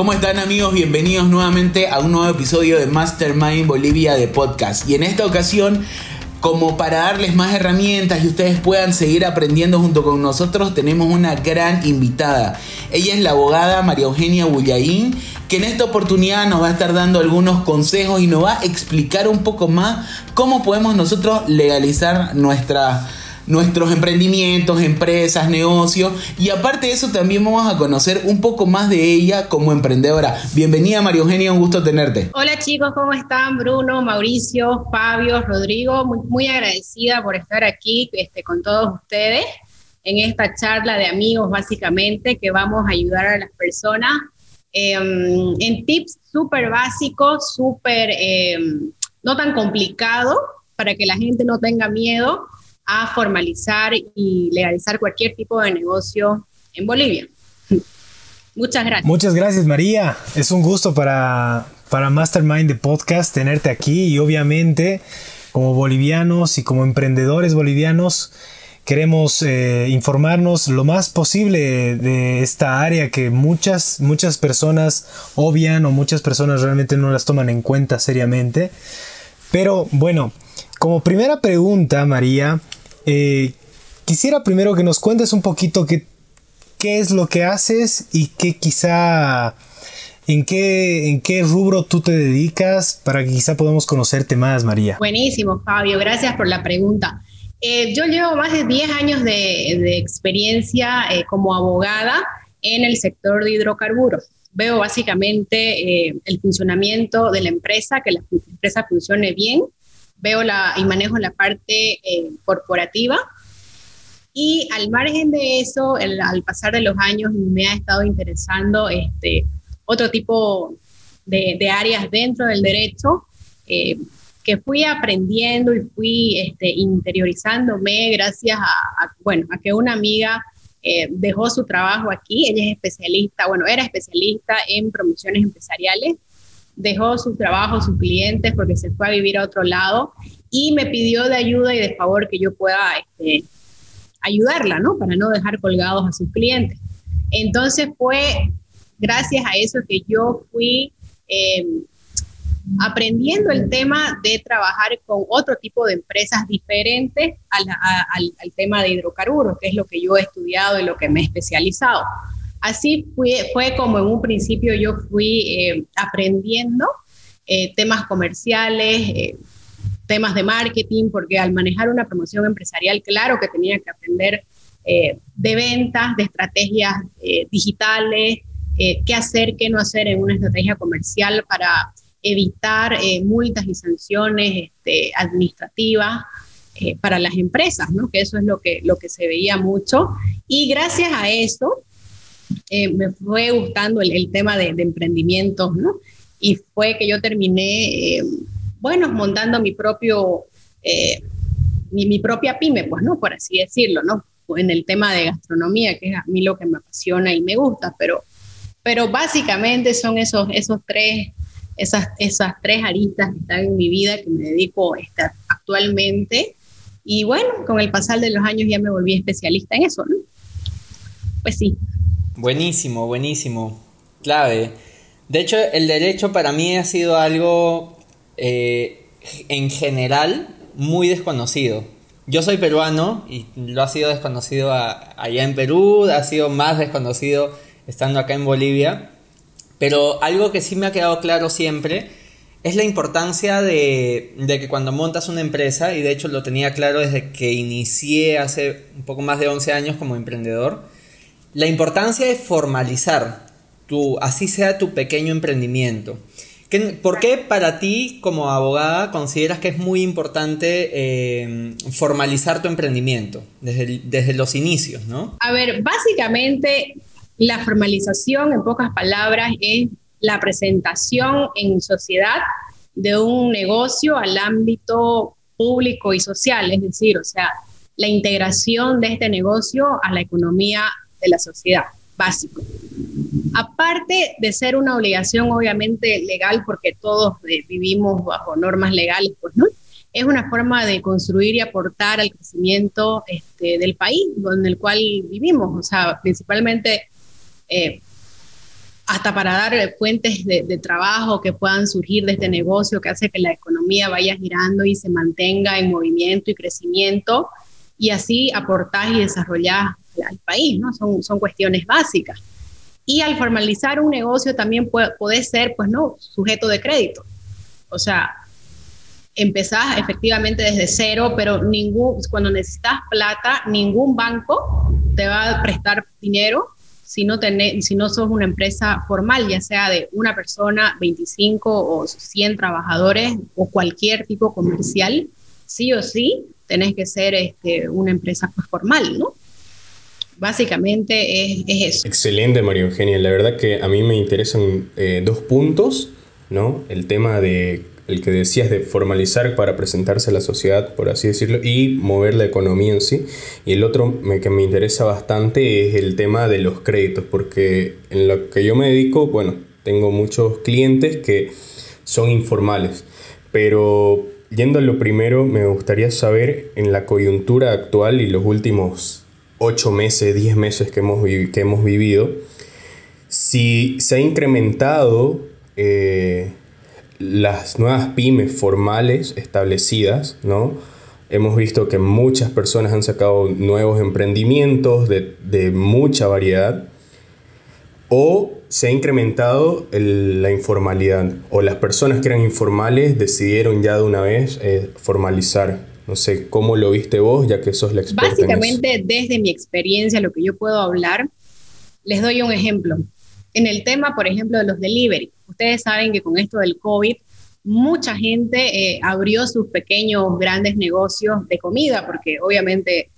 ¿Cómo están amigos? Bienvenidos nuevamente a un nuevo episodio de Mastermind Bolivia de podcast. Y en esta ocasión, como para darles más herramientas y ustedes puedan seguir aprendiendo junto con nosotros, tenemos una gran invitada. Ella es la abogada María Eugenia Bullaín, que en esta oportunidad nos va a estar dando algunos consejos y nos va a explicar un poco más cómo podemos nosotros legalizar nuestra nuestros emprendimientos, empresas, negocios y aparte de eso también vamos a conocer un poco más de ella como emprendedora. Bienvenida María Eugenia, un gusto tenerte. Hola chicos, ¿cómo están? Bruno, Mauricio, Fabio, Rodrigo, muy, agradecida por estar aquí este, con todos ustedes en esta charla de amigos básicamente que vamos a ayudar a las personas em, en tips súper básicos, súper em, no tan complicado para que la gente no tenga miedo a formalizar y legalizar cualquier tipo de negocio en Bolivia. Muchas gracias. Muchas gracias, María. Es un gusto para, para Mastermind de Podcast tenerte aquí y obviamente como bolivianos y como emprendedores bolivianos queremos eh, informarnos lo más posible de esta área que muchas, muchas personas obvian o muchas personas realmente no las toman en cuenta seriamente. Pero bueno, como primera pregunta, María, eh, quisiera primero que nos cuentes un poquito qué, qué es lo que haces y qué quizá ¿En qué, ¿En qué rubro tú te dedicas para que quizá podamos conocerte más, María? Buenísimo, Fabio. Gracias por la pregunta. Eh, yo llevo más de 10 años de, experiencia eh, como abogada en el sector de hidrocarburos. Veo básicamente el funcionamiento de la empresa, que la empresa funcione bien veo la, y manejo la parte eh, corporativa. Y al margen de eso, al pasar de los años, me ha estado interesando este, otro tipo de, de áreas dentro del derecho eh, que fui aprendiendo y fui este, interiorizándome gracias a, bueno, a que una amiga eh, dejó su trabajo aquí. Ella es especialista, bueno, era especialista en promociones empresariales dejó su trabajo, sus clientes, porque se fue a vivir a otro lado y me pidió de ayuda y de favor que yo pueda este, ayudarla, ¿no? Para no dejar colgados a sus clientes. Entonces fue gracias a eso que yo fui em, aprendiendo el tema de trabajar con otro tipo de empresas diferentes al, tema de hidrocarburos, que es lo que yo he estudiado y lo que me he especializado. Así fue, como en un principio yo fui eh, aprendiendo eh, temas comerciales, eh, temas de marketing, porque al manejar una promoción empresarial, claro que tenía que aprender de ventas, de estrategias digitales, qué hacer, qué no hacer en una estrategia comercial para evitar multas y sanciones este, administrativas. para las empresas, ¿no? que eso es lo que, lo que se veía mucho. Y gracias a eso, eh, me fue gustando el, tema de, de, emprendimientos, ¿no? Y fue que yo terminé, eh, bueno, montando mi propio, eh, mi, propia pyme, pues, ¿no? Por así decirlo, ¿no? En el tema de gastronomía, que es a mí lo que me apasiona y me gusta, pero, pero básicamente son esos, esos tres, esas, esas tres aristas que están en mi vida que me dedico este, actualmente. Y bueno, con el pasar de los años ya me volví especialista en eso, ¿no? Pues sí, Buenísimo, buenísimo. Clave. De hecho, el derecho para mí ha sido algo eh, en general muy desconocido. Yo soy peruano y lo ha sido desconocido allá en Perú, ha sido más desconocido estando acá en Bolivia. Pero algo que sí me ha quedado claro siempre es la importancia de, de, que cuando montas una empresa, y de hecho lo tenía claro desde que inicié hace un poco más de 11 años como emprendedor, la importancia de formalizar, tu, así sea tu pequeño emprendimiento. ¿Por qué para ti como abogada consideras que es muy importante eh, formalizar tu emprendimiento desde, desde los inicios, no? A ver, básicamente la formalización, en pocas palabras, es la presentación en sociedad de un negocio al ámbito público y social, es decir, o sea, la integración de este negocio a la economía de la sociedad, básico. Aparte de ser una obligación obviamente legal, porque todos eh, vivimos bajo normas legales, pues no, es una forma de construir y aportar al crecimiento este, del país en el cual vivimos, o sea, principalmente eh, hasta para dar fuentes de, trabajo que puedan surgir de este negocio que hace que la economía vaya girando y se mantenga en movimiento y crecimiento y así aportar y desarrollar al país, ¿no? Son, son cuestiones básicas. Y al formalizar un negocio también puede, ser, pues no, sujeto de crédito. O sea, empezás efectivamente desde cero, pero ningún, cuando necesitas plata, ningún banco te va a prestar dinero si no, tenés, si no sos una empresa formal, ya sea de una persona, 25 o 100 trabajadores o cualquier tipo comercial, sí o sí tenés que ser este, una empresa pues, formal, ¿no? Básicamente es, eso. Excelente, María Eugenia. La verdad que a mí me interesan eh, dos puntos, ¿no? El tema de el que decías de formalizar para presentarse a la sociedad, por así decirlo, y mover la economía en sí. Y el otro que me interesa bastante es el tema de los créditos, porque en lo que yo me dedico, bueno, tengo muchos clientes que son informales, pero yendo a lo primero, me gustaría saber en la coyuntura actual y los últimos 8 meses, 10 meses que hemos, que hemos vivido, si se ha incrementado eh, las nuevas pymes formales establecidas, ¿no? Hemos visto que muchas personas han sacado nuevos emprendimientos de, mucha variedad o se ha incrementado la informalidad o las personas que eran informales decidieron ya de una vez eh, formalizar. No sé, ¿cómo lo viste vos ya que sos la experta? Básicamente, desde mi experiencia, lo que yo puedo hablar, les doy un ejemplo. En el tema, por ejemplo, de los delivery Ustedes saben que con esto del COVID, mucha gente eh, abrió sus pequeños, grandes negocios de comida, porque obviamente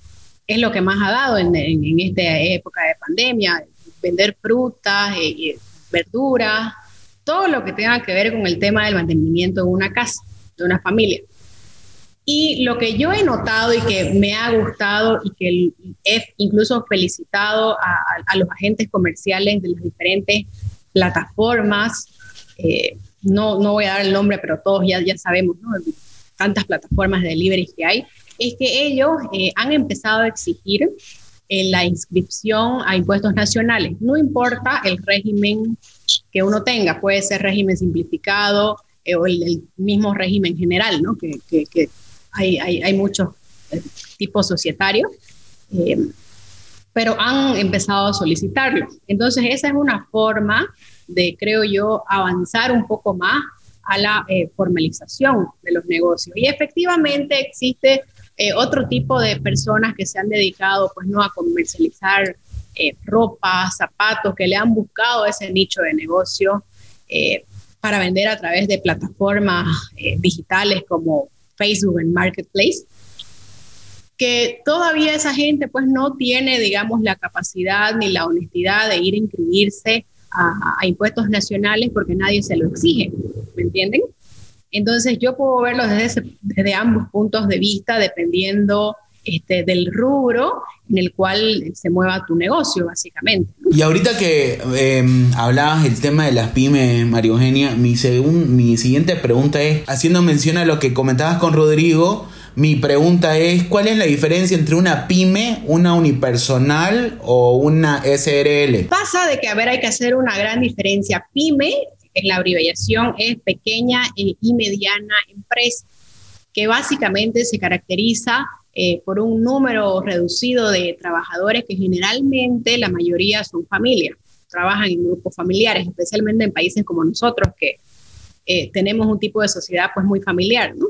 es lo que más ha dado en, esta época de pandemia, vender frutas, eh, verduras, todo lo que tenga que ver con el tema del mantenimiento de una casa, de una familia. Y lo que yo he notado y que me ha gustado y que he incluso felicitado a, los agentes comerciales de las diferentes plataformas eh, no, no voy a dar el nombre, pero todos ya, ya sabemos, tantas plataformas de delivery que hay, es que ellos eh, han empezado a exigir eh, la inscripción a impuestos nacionales. No importa el régimen que uno tenga, puede ser régimen simplificado o el, mismo régimen general, ¿no? que, que hay, hay, muchos tipos societarios pero han empezado a solicitarlo. Entonces, esa es una forma de, creo yo, avanzar un poco más a la eh, formalización de los negocios. Y efectivamente existe eh, otro tipo de personas que se han dedicado, pues, no a comercializar eh, ropa, zapatos, que le han buscado ese nicho de negocio para vender a través de plataformas digitales como Facebook en Marketplace que todavía esa gente pues no tiene, digamos, la capacidad ni la honestidad de ir a inscribirse a, impuestos nacionales porque nadie se lo exige, ¿me entienden? Entonces yo puedo verlo desde, desde ambos puntos de vista, dependiendo este, del rubro en el cual se mueva tu negocio, básicamente. Y ahorita que em, hablabas del tema de las pymes, María Eugenia, mi, mi siguiente pregunta es, haciendo mención a lo que comentabas con Rodrigo, mi pregunta es, ¿cuál es la diferencia entre una pyme, una unipersonal o una SRL? Pasa de que, a ver, hay que hacer una gran diferencia. Pyme, en la abreviación, es pequeña y mediana empresa, que básicamente se caracteriza eh, por un número reducido de trabajadores que generalmente la mayoría son familias, trabajan en grupos familiares, especialmente en países como nosotros que eh, tenemos un tipo de sociedad pues muy familiar, ¿no?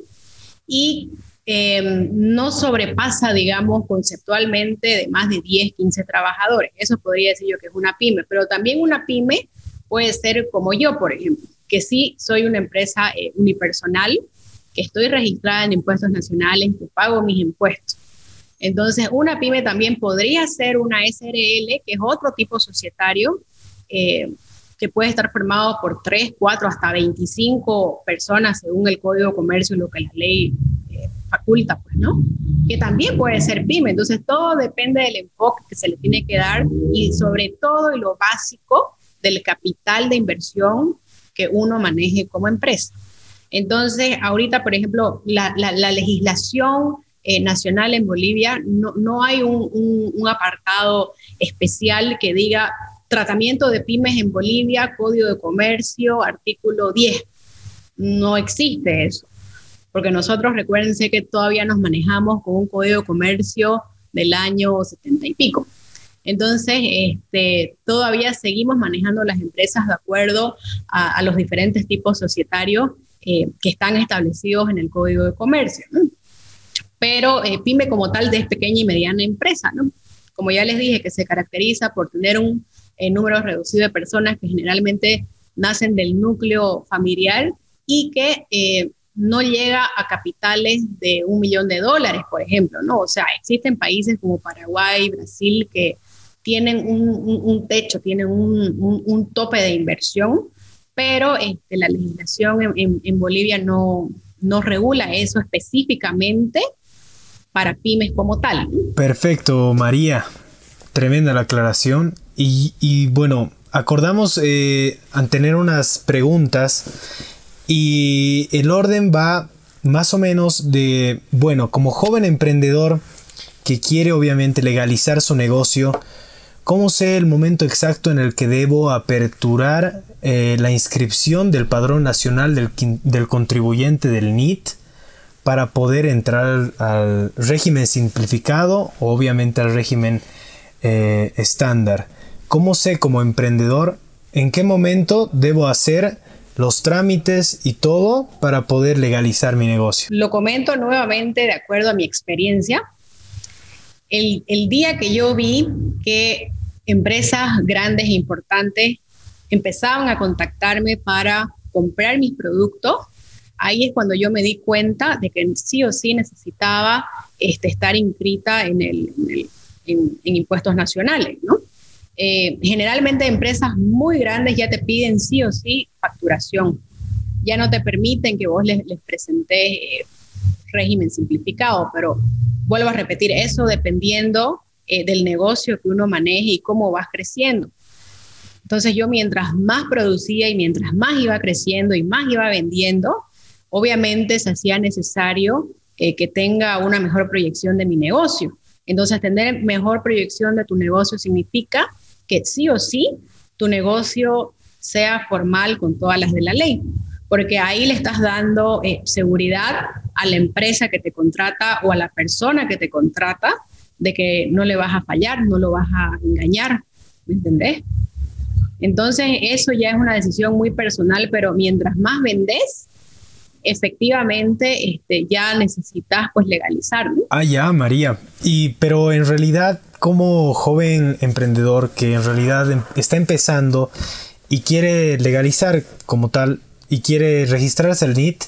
Y Em, no sobrepasa, digamos, conceptualmente de más de 10, 15 trabajadores. Eso podría decir yo que es una pyme, pero también una pyme puede ser como yo, por ejemplo, que sí soy una empresa eh, unipersonal, que estoy registrada en impuestos nacionales, que pago mis impuestos. Entonces, una pyme también podría ser una SRL, que es otro tipo societario, eh, que puede estar formado por 3, 4, hasta 25 personas según el Código de Comercio y lo que la ley faculta, pues, ¿no? Que también puede ser pyme. Entonces, todo depende del enfoque que se le tiene que dar y sobre todo y lo básico del capital de inversión que uno maneje como empresa. Entonces, ahorita, por ejemplo, la, legislación eh, nacional en Bolivia, no, no hay un, apartado especial que diga tratamiento de pymes en Bolivia, código de comercio, artículo 10. No existe eso, porque nosotros recuérdense que todavía nos manejamos con un código de comercio del año 70 y pico. Entonces, este, todavía seguimos manejando las empresas de acuerdo a, los diferentes tipos societarios eh, que están establecidos en el Código de Comercio. Pero eh, PYME como tal es pequeña y mediana empresa, ¿no? Como ya les dije, que se caracteriza por tener un eh, número reducido de personas que generalmente nacen del núcleo familiar y que no llega a capitales de un millón de dólares, por ejemplo, ¿no? O sea, existen países como Paraguay, Brasil, que tienen un, techo, tienen un, tope de inversión, pero este, la legislación en, Bolivia no, no regula eso específicamente para pymes como tal. Perfecto, María. Tremenda la aclaración. Y, bueno, acordamos eh, tener unas preguntas y el orden va más o menos de, bueno, como joven emprendedor que quiere obviamente legalizar su negocio, ¿Cómo sé el momento exacto en el que debo aperturar eh, la inscripción del padrón nacional del, contribuyente del NIT para poder entrar al, régimen simplificado o obviamente al régimen eh, estándar? ¿Cómo sé como emprendedor en qué momento debo hacer los trámites y todo para poder legalizar mi negocio? Lo comento nuevamente de acuerdo a mi experiencia el, día que yo vi que empresas grandes e importantes empezaban a contactarme para comprar mis productos, ahí es cuando yo me di cuenta de que sí o sí necesitaba este, estar inscrita en, el, en, impuestos nacionales. Eh, generalmente empresas muy grandes ya te piden sí o sí facturación. Ya no te permiten que vos les, les presentes eh, régimen simplificado, pero vuelvo a repetir, eso dependiendo eh, del negocio que uno maneje y cómo vas creciendo. Entonces yo mientras más producía y mientras más iba creciendo y más iba vendiendo, obviamente se hacía necesario eh, que tenga una mejor proyección de mi negocio. Entonces tener mejor proyección de tu negocio significa que sí o sí tu negocio sea formal con todas las de la ley porque ahí le estás dando eh, seguridad a la empresa que te contrata o a la persona que te contrata de que no le vas a fallar, no lo vas a engañar, ¿me entendés? Entonces, eso ya es una decisión muy personal, pero mientras más vendes, efectivamente este, ya necesitas pues legalizarlo. Ah, ya, María. Y pero en realidad, como joven emprendedor que en realidad em, está empezando y quiere legalizar como tal, y quiere registrarse al NIT,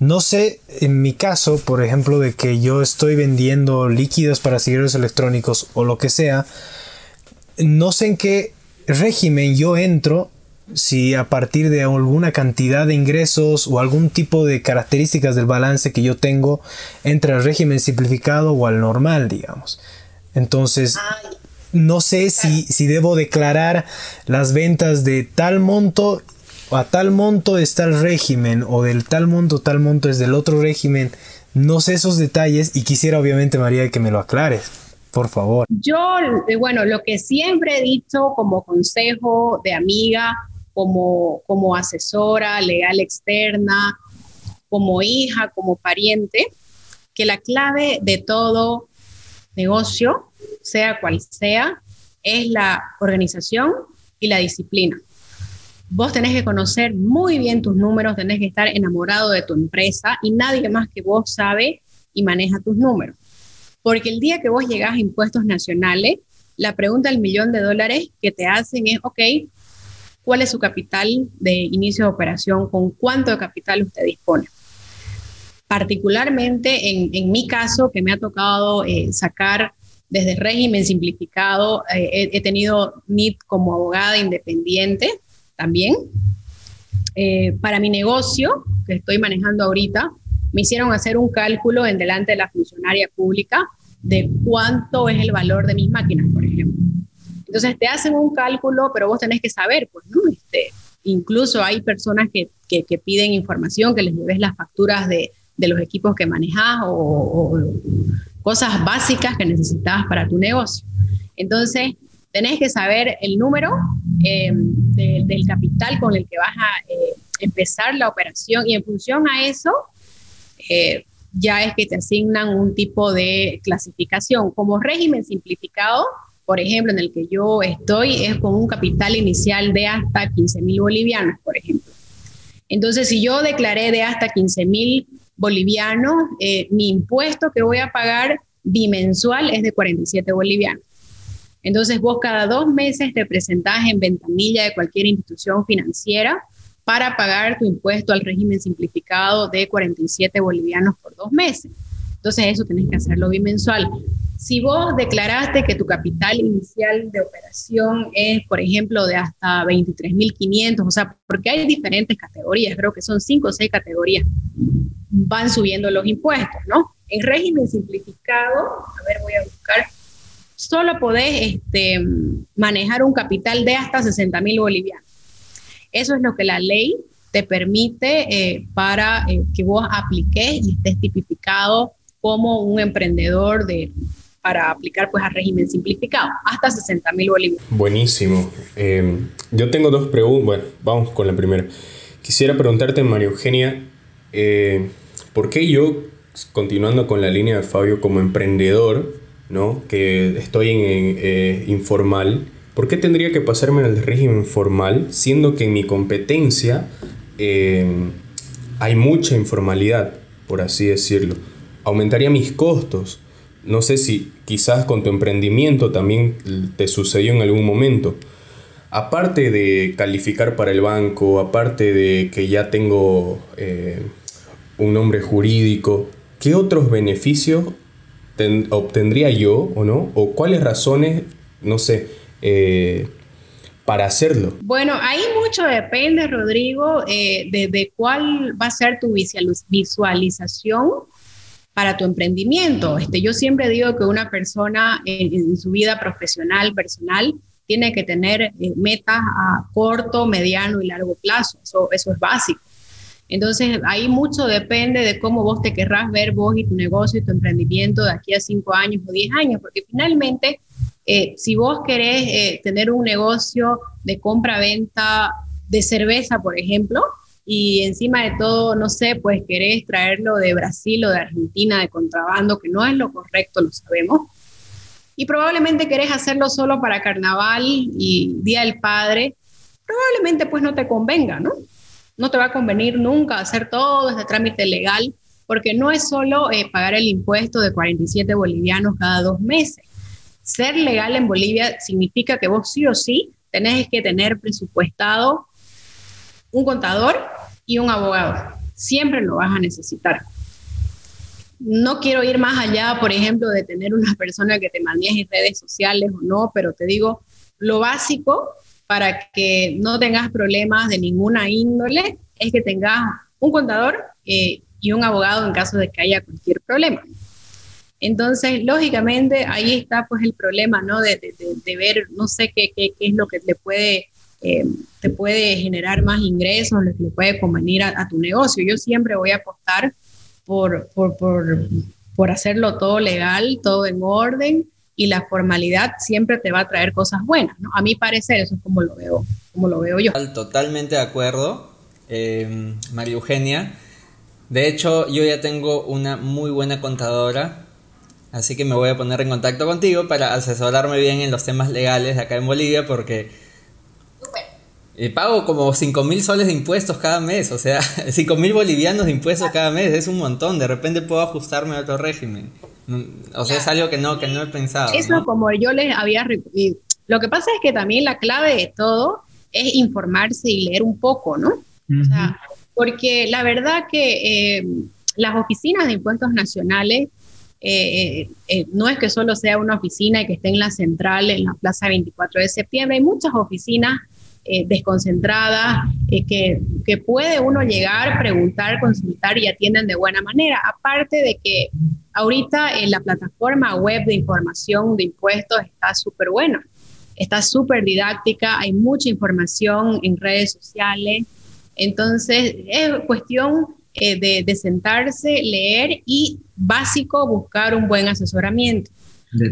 no sé, en mi caso, por ejemplo, de que yo estoy vendiendo líquidos para cigarros electrónicos o lo que sea, no sé en qué régimen yo entro, si a partir de alguna cantidad de ingresos o algún tipo de características del balance que yo tengo, entra al régimen simplificado o al normal, digamos. Entonces, no sé si, si debo declarar las ventas de tal monto a tal monto está el régimen o del tal monto tal monto es del otro régimen. No sé esos detalles y quisiera obviamente María que me lo aclares. Por favor. Yo, eh, bueno, lo que siempre he dicho como consejo de amiga, como, como asesora legal externa, como hija, como pariente, que la clave de todo negocio, sea cual sea, es la organización y la disciplina. Vos tenés que conocer muy bien tus números, tenés que estar enamorado de tu empresa y nadie más que vos sabe y maneja tus números. Porque el día que vos llegás a impuestos nacionales, la pregunta del millón de dólares que te hacen es, ok, ¿cuál es su capital de inicio de operación? ¿Con cuánto de capital usted dispone? Particularmente en, mi caso, que me ha tocado eh, sacar desde régimen simplificado, eh, he, he, tenido NIT como abogada independiente, también. Eh, para mi negocio, que estoy manejando ahorita, me hicieron hacer un cálculo en delante de la funcionaria pública de cuánto es el valor de mis máquinas, por ejemplo. Entonces te hacen un cálculo, pero vos tenés que saber, pues, ¿no? Este, incluso hay personas que, que, piden información, que les lleves las facturas de, de los equipos que manejas o, cosas básicas que necesitabas para tu negocio. Entonces, tenés que saber el número eh, del capital con el que vas a eh, empezar la operación y en función a eso, eh, ya es que te asignan un tipo de clasificación. Como régimen simplificado, por ejemplo, en el que yo estoy, es con un capital inicial de hasta 15 mil bolivianos, por ejemplo. Entonces, si yo declaré de hasta 15 mil bolivianos, mi impuesto que voy a pagar bimensual es de 47 bolivianos. Entonces vos cada dos meses te presentás en ventanilla de cualquier institución financiera para pagar tu impuesto al régimen simplificado de 47 bolivianos por dos meses. Entonces eso tenés que hacerlo bimensual. Si vos declaraste que tu capital inicial de operación es, por ejemplo, de hasta 23.500, o sea, porque hay diferentes categorías, creo que son cinco o seis categorías, van subiendo los impuestos, ¿no? En régimen simplificado, a ver, voy a buscar, solo podés este, manejar un capital de hasta 60 mil bolivianos. Eso es lo que la ley te permite eh, para eh, que vos apliques y estés tipificado como un emprendedor de, para aplicar pues a régimen simplificado, hasta 60 mil bolivianos. Buenísimo. Eh, yo tengo dos preguntas, bueno, vamos con la primera. Quisiera preguntarte, María Eugenia, ¿por qué yo, continuando con la línea de Fabio como emprendedor, ¿no? que estoy en, eh, informal, ¿por qué tendría que pasarme al régimen formal siendo que en mi competencia eh, hay mucha informalidad, por así decirlo? Aumentaría mis costos. No sé si quizás con tu emprendimiento también te sucedió en algún momento. Aparte de calificar para el banco, aparte de que ya tengo eh, un nombre jurídico, ¿qué otros beneficios obtendría yo o no? ¿O cuáles razones, no sé, eh, para hacerlo? Bueno, ahí mucho depende, Rodrigo, eh, de, cuál va a ser tu visualización para tu emprendimiento. Este, yo siempre digo que una persona en, su vida profesional, personal, tiene que tener eh, metas a corto, mediano y largo plazo. Eso, eso es básico. Entonces, ahí mucho depende de cómo vos te querrás ver vos y tu negocio y tu emprendimiento de aquí a cinco años o diez años, porque finalmente, eh, si vos querés eh, tener un negocio de compra-venta de cerveza, por ejemplo, y encima de todo, no sé, pues querés traerlo de Brasil o de Argentina de contrabando, que no es lo correcto, lo sabemos, y probablemente querés hacerlo solo para carnaval y Día del Padre, probablemente pues no te convenga, ¿no? No te va a convenir nunca hacer todo ese trámite legal, porque no es solo eh, pagar el impuesto de 47 bolivianos cada dos meses. Ser legal en Bolivia significa que vos sí o sí tenés que tener presupuestado un contador y un abogado. Siempre lo vas a necesitar. No quiero ir más allá, por ejemplo, de tener una persona que te maneje redes sociales o no, pero te digo, lo básico para que no tengas problemas de ninguna índole es que tengas un contador eh, y un abogado en caso de que haya cualquier problema. Entonces, lógicamente, ahí está pues el problema, ¿no? De, ver, no sé qué, qué, es lo que te puede, eh, te puede generar más ingresos, lo que le puede convenir a, tu negocio. Yo siempre voy a apostar por, por, por, por hacerlo todo legal, todo en orden, y la formalidad siempre te va a traer cosas buenas, ¿no? A mi parecer, eso es como lo veo, como lo veo yo. Totalmente de acuerdo, eh, María Eugenia. De hecho, yo ya tengo una muy buena contadora, así que me voy a poner en contacto contigo para asesorarme bien en los temas legales de acá en Bolivia, porque y pago como 5 mil soles de impuestos cada mes, o sea, 5 mil bolivianos de impuestos cada mes, es un montón, de repente puedo ajustarme a otro régimen. O sea, es algo que no, que no he pensado. Eso como yo les había... Lo que pasa es que también la clave de todo es informarse y leer un poco, ¿no? o sea, porque la verdad que eh, las oficinas de impuestos nacionales eh, eh, no es que solo sea una oficina y que esté en la central, en la Plaza 24 de septiembre, hay muchas oficinas eh, desconcentrada, eh, que, que, puede uno llegar, preguntar, consultar y atienden de buena manera. Aparte de que ahorita en la plataforma web de información de impuestos está súper buena, está súper didáctica, hay mucha información en redes sociales. Entonces, es cuestión eh, de, de sentarse, leer y básico, buscar un buen asesoramiento.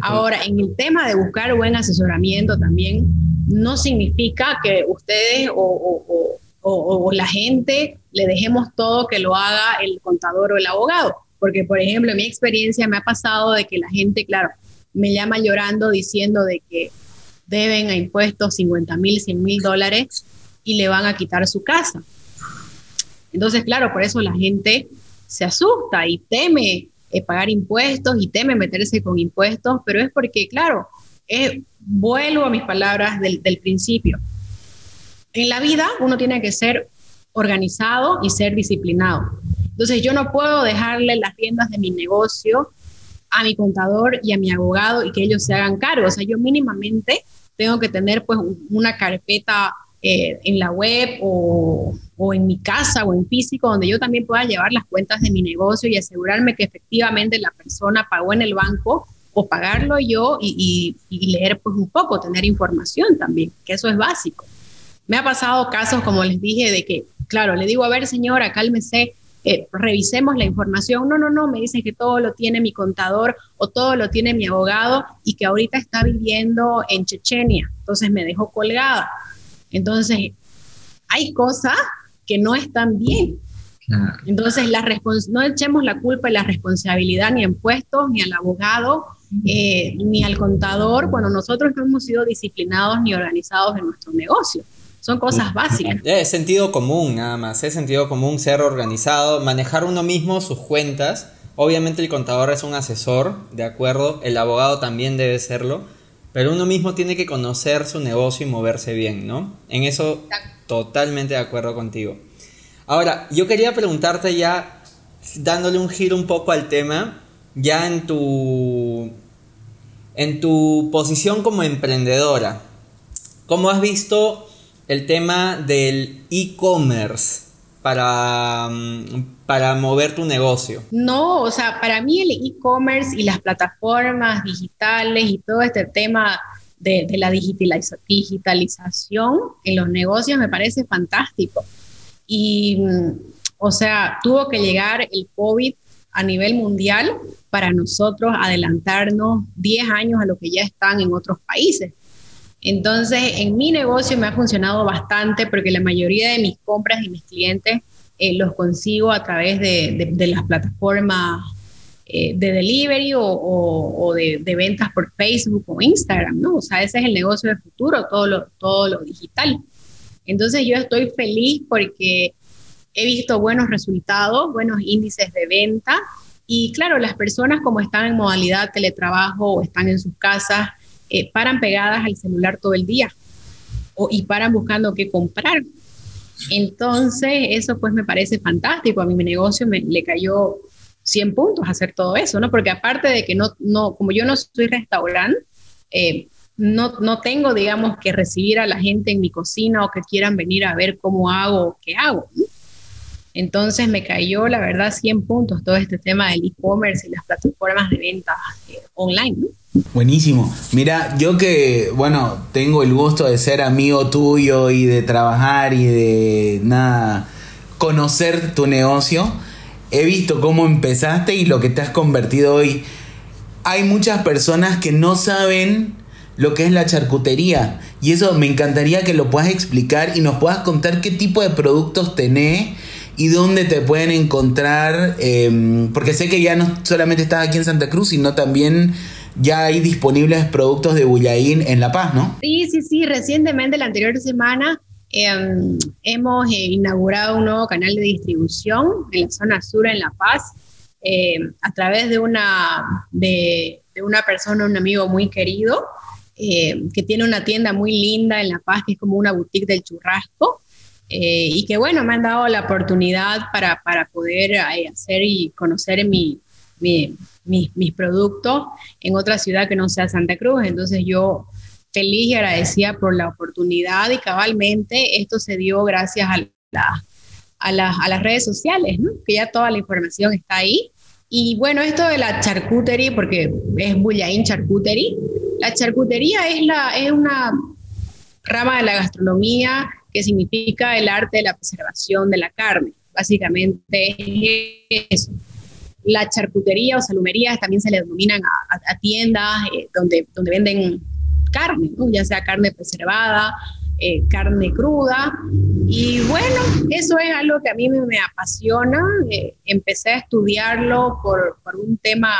Ahora, en el tema de buscar buen asesoramiento también, no significa que ustedes o, la gente le dejemos todo que lo haga el contador o el abogado. Porque, por ejemplo, en mi experiencia me ha pasado de que la gente, claro, me llama llorando diciendo de que deben a impuestos 50 mil, 100 mil dólares y le van a quitar su casa. Entonces, claro, por eso la gente se asusta y teme eh, pagar impuestos y teme meterse con impuestos, pero es porque, claro, eh, vuelvo a mis palabras del, principio. En la vida uno tiene que ser organizado y ser disciplinado. Entonces yo no puedo dejarle las riendas de mi negocio a mi contador y a mi abogado y que ellos se hagan cargo. O sea, yo mínimamente tengo que tener pues una carpeta eh, en la web o, o, en mi casa o en físico donde yo también pueda llevar las cuentas de mi negocio y asegurarme que efectivamente la persona pagó en el banco o pagarlo yo y, y, leer pues un poco, tener información también, que eso es básico. Me ha pasado casos, como les dije, de que, claro, le digo, a ver señora, cálmese, eh, revisemos la información. No, no, no, me dicen que todo lo tiene mi contador o todo lo tiene mi abogado y que ahorita está viviendo en Chechenia. Entonces me dejó colgada. Entonces, hay cosas que no están bien. Entonces, la no echemos la culpa y la responsabilidad ni a impuestos, ni al abogado, eh, ni al contador, cuando nosotros no hemos sido disciplinados ni organizados en nuestro negocio. Son cosas básicas. Es sentido común, nada más. Es sentido común ser organizado, manejar uno mismo sus cuentas. Obviamente el contador es un asesor, de acuerdo. El abogado también debe serlo. Pero uno mismo tiene que conocer su negocio y moverse bien, ¿no? En eso totalmente de acuerdo contigo. Ahora, yo quería preguntarte ya, dándole un giro un poco al tema, ya en tu, en tu posición como emprendedora, ¿cómo has visto el tema del e-commerce para, mm, para mover tu negocio? No, o sea, para mí el e-commerce y las plataformas digitales y todo este tema de, la digitalización en los negocios me parece fantástico. Y, mm, o sea, tuvo que llegar el COVID a nivel mundial para nosotros adelantarnos 10 años a lo que ya están en otros países. Entonces, en mi negocio me ha funcionado bastante porque la mayoría de mis compras y mis clientes eh, los consigo a través de, las plataformas eh, de delivery o, de, ventas por Facebook o Instagram, ¿no? O sea, ese es el negocio del futuro, todo todo lo digital. Entonces, yo estoy feliz porque he visto buenos resultados, buenos índices de venta y claro, las personas como están en modalidad teletrabajo o están en sus casas, eh, paran pegadas al celular todo el día o, y paran buscando qué comprar. Entonces, eso pues me parece fantástico. A mí mi negocio me, le cayó 100 puntos hacer todo eso, ¿no? Porque aparte de que no, no como yo no soy restaurante, eh, no, no tengo, digamos, que recibir a la gente en mi cocina o que quieran venir a ver cómo hago o qué hago. Entonces me cayó, la verdad, 100 puntos todo este tema del e-commerce y las plataformas de venta eh, online. Buenísimo. Mira, yo que, bueno, tengo el gusto de ser amigo tuyo y de trabajar y de nada, conocer tu negocio, he visto cómo empezaste y lo que te has convertido hoy. Hay muchas personas que no saben lo que es la charcutería y eso me encantaría que lo puedas explicar y nos puedas contar qué tipo de productos tenés y dónde te pueden encontrar, em, porque sé que ya no solamente estás aquí en Santa Cruz, sino también ya hay disponibles productos de Bullaín en La Paz, ¿no? Sí, sí, sí. Recientemente, la anterior semana, em, hemos eh, inaugurado un nuevo canal de distribución en la zona sur, en La Paz, em, a través de una, de, una persona, un amigo muy querido, que tiene una tienda muy linda en La Paz, que es como una boutique del churrasco. Eh, y que bueno, me han dado la oportunidad para, para poder eh, hacer y conocer mi, mi, mis, productos en otra ciudad que no sea Santa Cruz. Entonces yo feliz y agradecida por la oportunidad y cabalmente esto se dio gracias a, la, a, las redes sociales, ¿no? que ya toda la información está ahí. Y bueno, esto de la charcuterie, porque es Bullaín Charcuterie, la charcutería es, la, es una rama de la gastronomía que significa el arte de la preservación de la carne. Básicamente es la charcutería o salumería también se le denominan a, tiendas eh, donde, donde venden carne, ya sea carne preservada, eh, carne cruda. Y bueno, eso es algo que a mí me, apasiona. Eh, empecé a estudiarlo por, por un tema,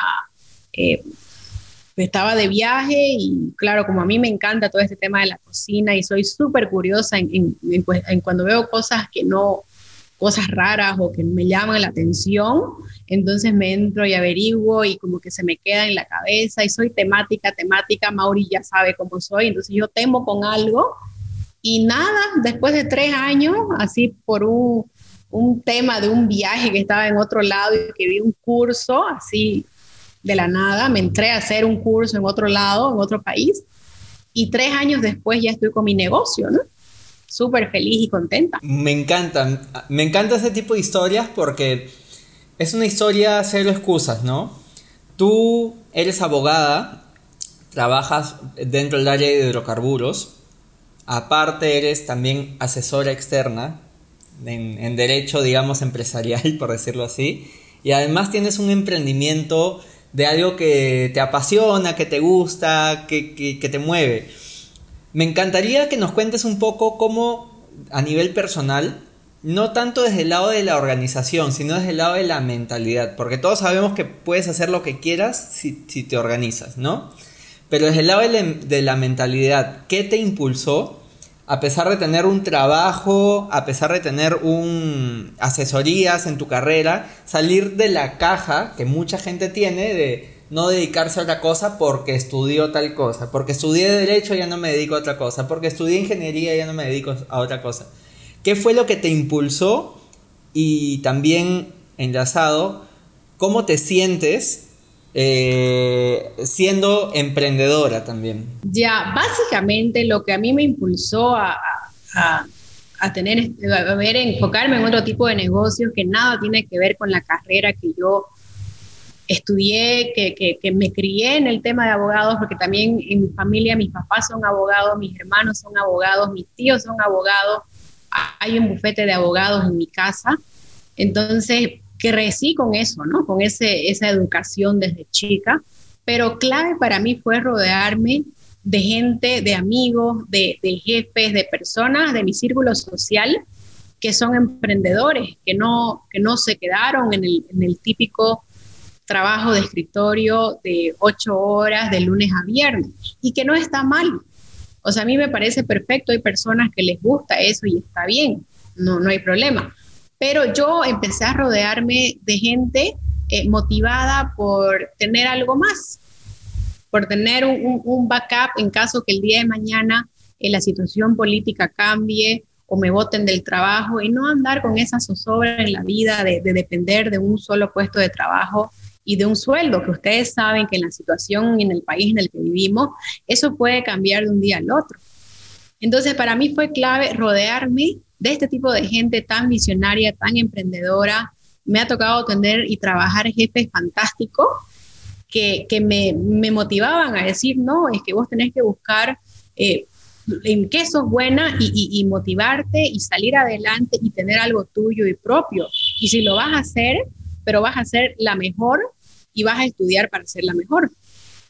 estaba de viaje y claro, como a mí me encanta todo este tema de la cocina y soy súper curiosa pues, en, cuando veo cosas que no, cosas raras o que me llaman la atención, entonces me entro y averiguo y como que se me queda en la cabeza y soy temática, temática, Mauri ya sabe cómo soy, entonces yo temo con algo y nada, después de tres años, así por un, un tema de un viaje que estaba en otro lado y que vi un curso, así de la nada, me entré a hacer un curso en otro lado, en otro país, y tres años después ya estoy con mi negocio, ¿no? Súper feliz y contenta. Me encantan, me encanta ese tipo de historias porque es una historia cero excusas, ¿no? Tú eres abogada, trabajas dentro del área de hidrocarburos, Aparte eres también asesora externa en, derecho, digamos, empresarial, por decirlo así. Y además tienes un emprendimiento de algo que te apasiona, que te gusta, que, te mueve. Me encantaría que nos cuentes un poco cómo a nivel personal, no tanto desde el lado de la organización, sino desde el lado de la mentalidad, porque todos sabemos que puedes hacer lo que quieras si, si te organizas, ¿no? Pero desde el lado de la mentalidad, ¿qué te impulsó a pesar de tener un trabajo, a pesar de tener un asesorías en tu carrera, salir de la caja que mucha gente tiene de no dedicarse a otra cosa porque estudió tal cosa, porque estudié derecho ya no me dedico a otra cosa, porque estudié ingeniería ya no me dedico a otra cosa. ¿Qué fue lo que te impulsó y también enlazado, cómo te sientes eh, siendo emprendedora también? Ya, básicamente lo que a mí me impulsó a, tener, a ver, enfocarme en otro tipo de negocios que nada tiene que ver con la carrera que yo estudié, que, que, me crié en el tema de abogados, porque también en mi familia mis papás son abogados, mis hermanos son abogados, mis tíos son abogados, hay un bufete de abogados en mi casa. Entonces, que recí con eso, ¿no? Con ese, esa educación desde chica. Pero clave para mí fue rodearme de gente, de amigos, de, jefes, de personas de mi círculo social que son emprendedores, que no, que no se quedaron en el, en el típico trabajo de escritorio de ocho horas de lunes a viernes y que no está mal. O sea, a mí me parece perfecto, hay personas que les gusta eso y está bien, no, no hay problema. Pero yo empecé a rodearme de gente eh, motivada por tener algo más, por tener un, backup en caso que el día de mañana eh, la situación política cambie o me voten del trabajo y no andar con esa zozobra en la vida de, de, depender de un solo puesto de trabajo y de un sueldo, que ustedes saben que en la situación en el país en el que vivimos, eso puede cambiar de un día al otro. Entonces, para mí fue clave rodearme de este tipo de gente tan visionaria, tan emprendedora. Me ha tocado tener y trabajar jefes fantásticos que, que me, me, motivaban a decir, no, es que vos tenés que buscar eh, en qué sos buena y, y, motivarte y salir adelante y tener algo tuyo y propio. Y si lo vas a hacer, pero vas a ser la mejor y vas a estudiar para ser la mejor.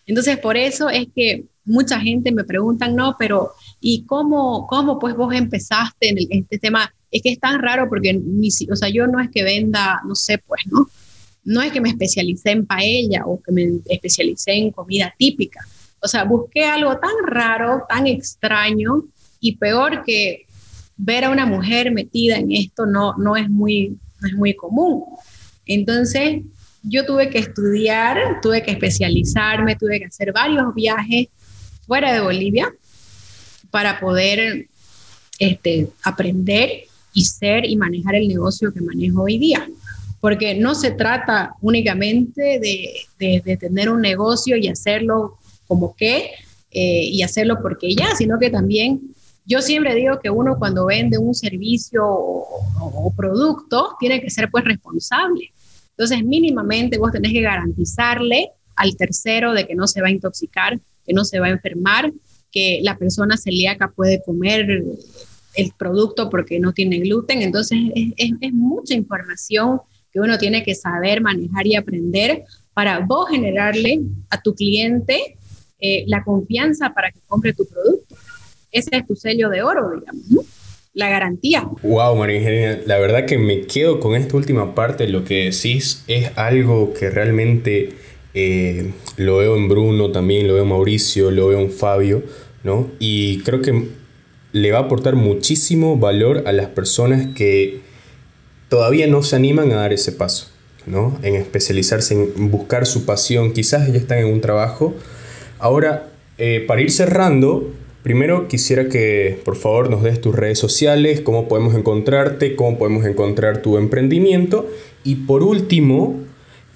Entonces, por eso es que mucha gente me pregunta, no, pero ¿y cómo, cómo pues vos empezaste en, este tema? Es que es tan raro porque, ni, o sea, yo no es que venda, no sé, pues, ¿no? No es que me especialicé en paella o que me especialicé en comida típica. O sea, busqué algo tan raro, tan extraño y peor que ver a una mujer metida en esto no, no, es, muy, no es muy común. Entonces, yo tuve que estudiar, tuve que especializarme, tuve que hacer varios viajes fuera de Bolivia para poder este, aprender y ser y manejar el negocio que manejo hoy día. Porque no se trata únicamente de, tener un negocio y hacerlo como que, eh, y hacerlo porque ya, sino que también yo siempre digo que uno cuando vende un servicio o, o, producto tiene que ser pues responsable. Entonces mínimamente vos tenés que garantizarle al tercero de que no se va a intoxicar que no se va a enfermar, que la persona celíaca puede comer el producto porque no tiene gluten. Entonces, es, mucha información que uno tiene que saber manejar y aprender para vos generarle a tu cliente eh, la confianza para que compre tu producto. Ese es tu sello de oro, digamos, ¿no? la garantía. Wow, María Ingeniería, la verdad que me quedo con esta última parte, lo que decís es algo que realmente eh, lo veo en Bruno también, lo veo en Mauricio, lo veo en Fabio, ¿no? Y creo que le va a aportar muchísimo valor a las personas que todavía no se animan a dar ese paso, ¿no? En especializarse, en buscar su pasión, quizás ya están en un trabajo. Ahora, eh, para ir cerrando, Primero quisiera que por favor nos des tus redes sociales, cómo podemos encontrarte, cómo podemos encontrar tu emprendimiento. Y por último,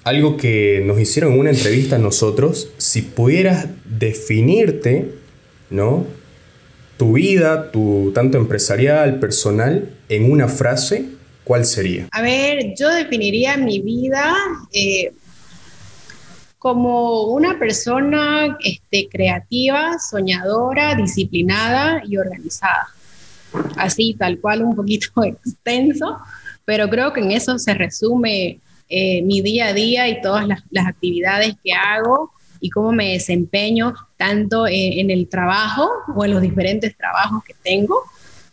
algo que nos hicieron en una entrevista a nosotros, si pudieras definirte, ¿no? Tu vida, tu tanto empresarial, personal, en una frase, ¿cuál sería? A ver, yo definiría mi vida eh, como una persona este, creativa, soñadora, disciplinada y organizada. Así, tal cual, un poquito extenso, pero creo que en eso se resume eh, mi día a día y todas las, actividades que hago y cómo me desempeño tanto en, el trabajo o en los diferentes trabajos que tengo,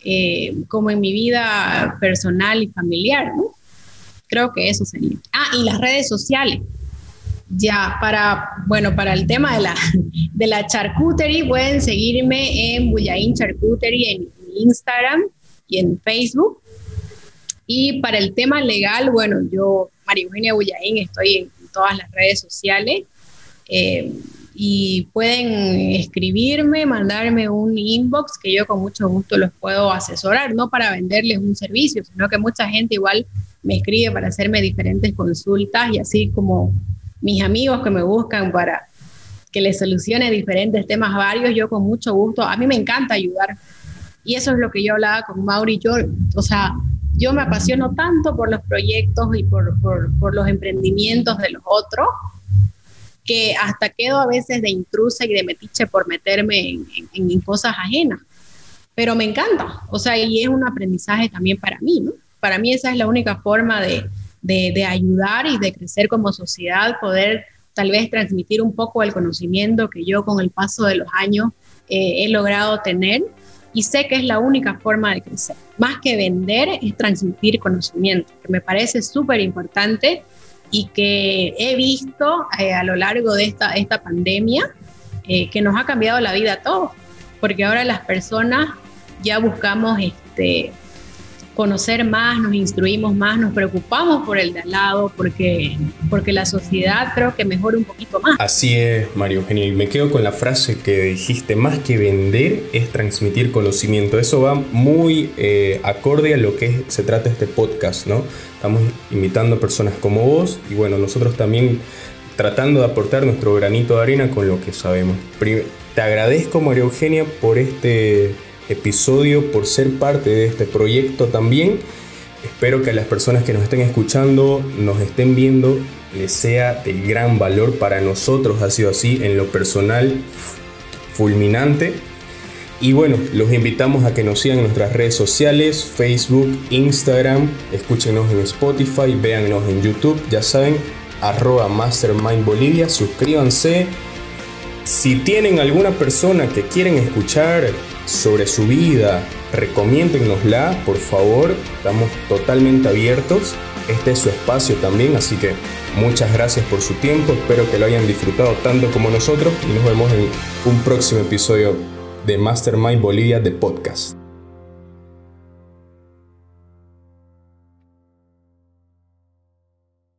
eh, como en mi vida personal y familiar. Creo que eso sería. Ah, y las redes sociales ya, para, bueno, para el tema de la, de la charcuterie, pueden seguirme en Bullaín Charcuterie en Instagram y en Facebook. Y para el tema legal, bueno, yo, María Eugenia Bullaín, estoy en, todas las redes sociales. Eh, y pueden escribirme, mandarme un inbox que yo con mucho gusto los puedo asesorar, no para venderles un servicio, sino que mucha gente igual me escribe para hacerme diferentes consultas y así como mis amigos que me buscan para que les solucione diferentes temas varios, yo con mucho gusto, a mí me encanta ayudar. Y eso es lo que yo hablaba con Mauri, yo, o sea, yo me apasiono tanto por los proyectos y por, por, por los emprendimientos de los otros, que hasta quedo a veces de intrusa y de metiche por meterme en, cosas ajenas. Pero me encanta, o sea, y es un aprendizaje también para mí, ¿no? Para mí esa es la única forma de, de, ayudar y de crecer como sociedad, poder tal vez transmitir un poco el conocimiento que yo con el paso de los años eh, he logrado tener y sé que es la única forma de crecer. Más que vender es transmitir conocimiento, que me parece súper importante y que he visto eh, a lo largo de esta, esta pandemia eh, que nos ha cambiado la vida a todos, porque ahora las personas ya buscamos este, conocer más, nos instruimos más, nos preocupamos por el de al lado, porque, porque la sociedad creo que mejora un poquito más. Así es, Mario Eugenio, y me quedo con la frase que dijiste, más que vender es transmitir conocimiento. Eso va muy eh, acorde a lo que se trata este podcast, ¿no? Estamos invitando a personas como vos y bueno, nosotros también tratando de aportar nuestro granito de arena con lo que sabemos. Te agradezco, María Eugenia, por este episodio, por ser parte de este proyecto también. Espero que a las personas que nos estén escuchando, nos estén viendo, les sea de gran valor para nosotros. Ha sido así en lo personal, fulminante. Y bueno, los invitamos a que nos sigan en nuestras redes sociales, Facebook, Instagram, escúchenos en Spotify, véannos en YouTube, ya saben, arroba Mastermind Bolivia, suscríbanse. Si tienen alguna persona que quieren escuchar sobre su vida, recomiéndennosla, por favor. Estamos totalmente abiertos. Este es su espacio también, así que muchas gracias por su tiempo. Espero que lo hayan disfrutado tanto como nosotros y nos vemos en un próximo episodio de Mastermind Bolivia de podcast.